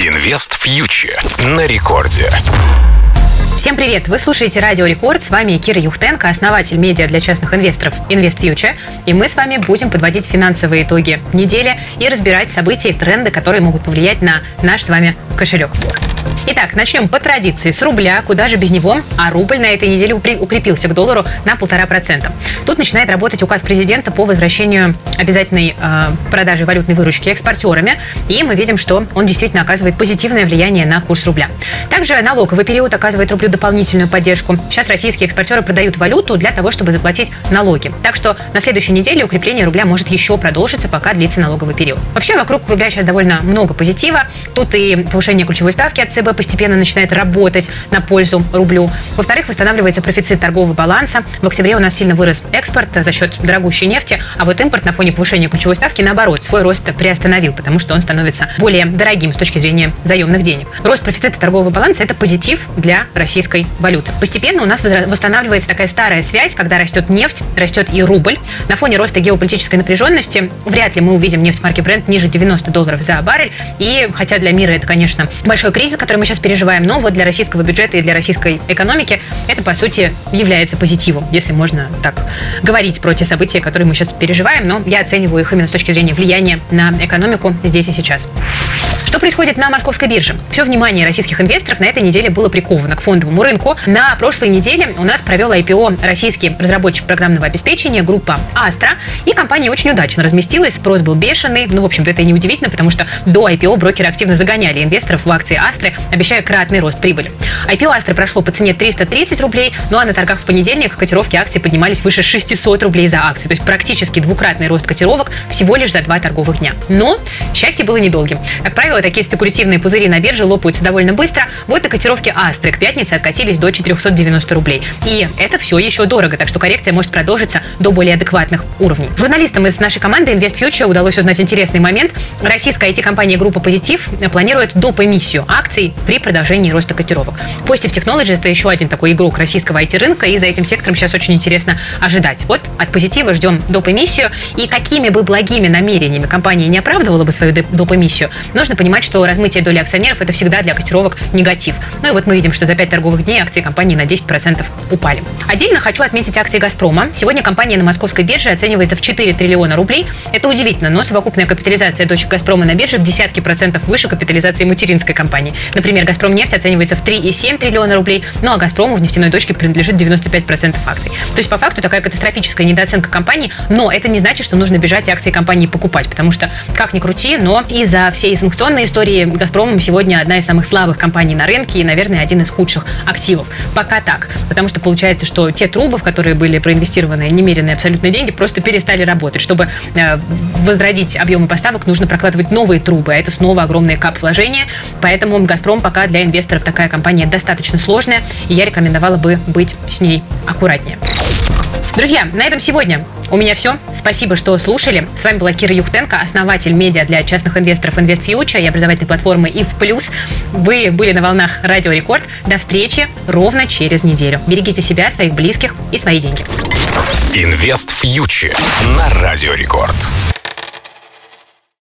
Инвест фьючер на рекорде. Всем привет! Вы слушаете Радио Рекорд. С вами Кира Юхтенко, основатель медиа для частных инвесторов Invest Future. И мы с вами будем подводить финансовые итоги недели и разбирать события и тренды, которые могут повлиять на наш с вами кошелек. Итак, начнем по традиции с рубля, куда же без него, а рубль на этой неделе укрепился к доллару на полтора процента. Тут начинает работать указ президента по возвращению обязательной э, продажи валютной выручки экспортерами, и мы видим, что он действительно оказывает позитивное влияние на курс рубля. Также налоговый период оказывает рублю дополнительную поддержку. Сейчас российские экспортеры продают валюту для того, чтобы заплатить налоги. Так что на следующей неделе укрепление рубля может еще продолжиться, пока длится налоговый период. Вообще вокруг рубля сейчас довольно много позитива. Тут и повышение ключевой ставки от ЦБ постепенно начинает работать на пользу рублю. Во-вторых, восстанавливается профицит торгового баланса. В октябре у нас сильно вырос экспорт за счет дорогущей нефти, а вот импорт на фоне повышения ключевой ставки, наоборот, свой рост приостановил, потому что он становится более дорогим с точки зрения заемных денег. Рост профицита торгового баланса – это позитив для российской валюты. Постепенно у нас восстанавливается такая старая связь, когда растет нефть, растет и рубль. На фоне роста геополитической напряженности вряд ли мы увидим нефть марки Brent ниже 90 долларов за баррель. И хотя для мира это, конечно, большой кризис, который мы сейчас переживаем, но вот для российского бюджета и для российской экономики это, по сути, является позитивом, если можно так говорить про те события, которые мы сейчас переживаем, но я оцениваю их именно с точки зрения влияния на экономику здесь и сейчас. Что происходит на московской бирже? Все внимание российских инвесторов на этой неделе было приковано к фондовому рынку. На прошлой неделе у нас провел IPO российский разработчик программного обеспечения группа Astra, и компания очень удачно разместилась, спрос был бешеный. Ну, в общем-то, это не удивительно, потому что до IPO брокеры активно загоняли инвесторов в акции Astra, обещая кратный рост прибыли. IPO Astra прошло по цене 330 рублей, ну а на торгах в понедельник котировки акций поднимались выше 600 рублей за акцию, то есть практически двукратный рост котировок всего лишь за два торговых дня. Но счастье было недолгим. Как правило, такие спекулятивные пузыри на бирже лопаются довольно быстро. Вот на котировке Астры к пятнице откатились до 490 рублей. И это все еще дорого, так что коррекция может продолжиться до более адекватных уровней. Журналистам из нашей команды Invest Future удалось узнать интересный момент. Российская IT-компания группа Позитив планирует доп. эмиссию акций при продолжении роста котировок. Positive Technology это еще один такой игрок российского IT-рынка, и за этим сектором сейчас очень интересно ожидать. Вот от Позитива ждем доп. эмиссию, и какими бы благими намерениями компания не оправдывала бы свою доп. эмиссию, нужно понимать, понимать, что размытие доли акционеров это всегда для котировок негатив. Ну и вот мы видим, что за 5 торговых дней акции компании на 10% упали. Отдельно хочу отметить акции «Газпрома». Сегодня компания на московской бирже оценивается в 4 триллиона рублей. Это удивительно, но совокупная капитализация дочек «Газпрома» на бирже в десятки процентов выше капитализации материнской компании. Например, «Газпром нефть» оценивается в 3,7 триллиона рублей, ну а «Газпрому» в нефтяной дочке принадлежит 95% акций. То есть по факту такая катастрофическая недооценка компании, но это не значит, что нужно бежать и акции компании покупать, потому что, как ни крути, но из-за всей санкционной данной истории «Газпром» сегодня одна из самых слабых компаний на рынке и, наверное, один из худших активов. Пока так. Потому что получается, что те трубы, в которые были проинвестированы немеренные абсолютно деньги, просто перестали работать. Чтобы э, возродить объемы поставок, нужно прокладывать новые трубы, а это снова огромные кап вложения. Поэтому «Газпром» пока для инвесторов такая компания достаточно сложная, и я рекомендовала бы быть с ней аккуратнее. Друзья, на этом сегодня у меня все. Спасибо, что слушали. С вами была Кира Юхтенко, основатель медиа для частных инвесторов Invest Future и образовательной платформы ИВ Плюс. Вы были на волнах Радио Рекорд. До встречи ровно через неделю. Берегите себя, своих близких и свои деньги. Инвест на Радио Рекорд.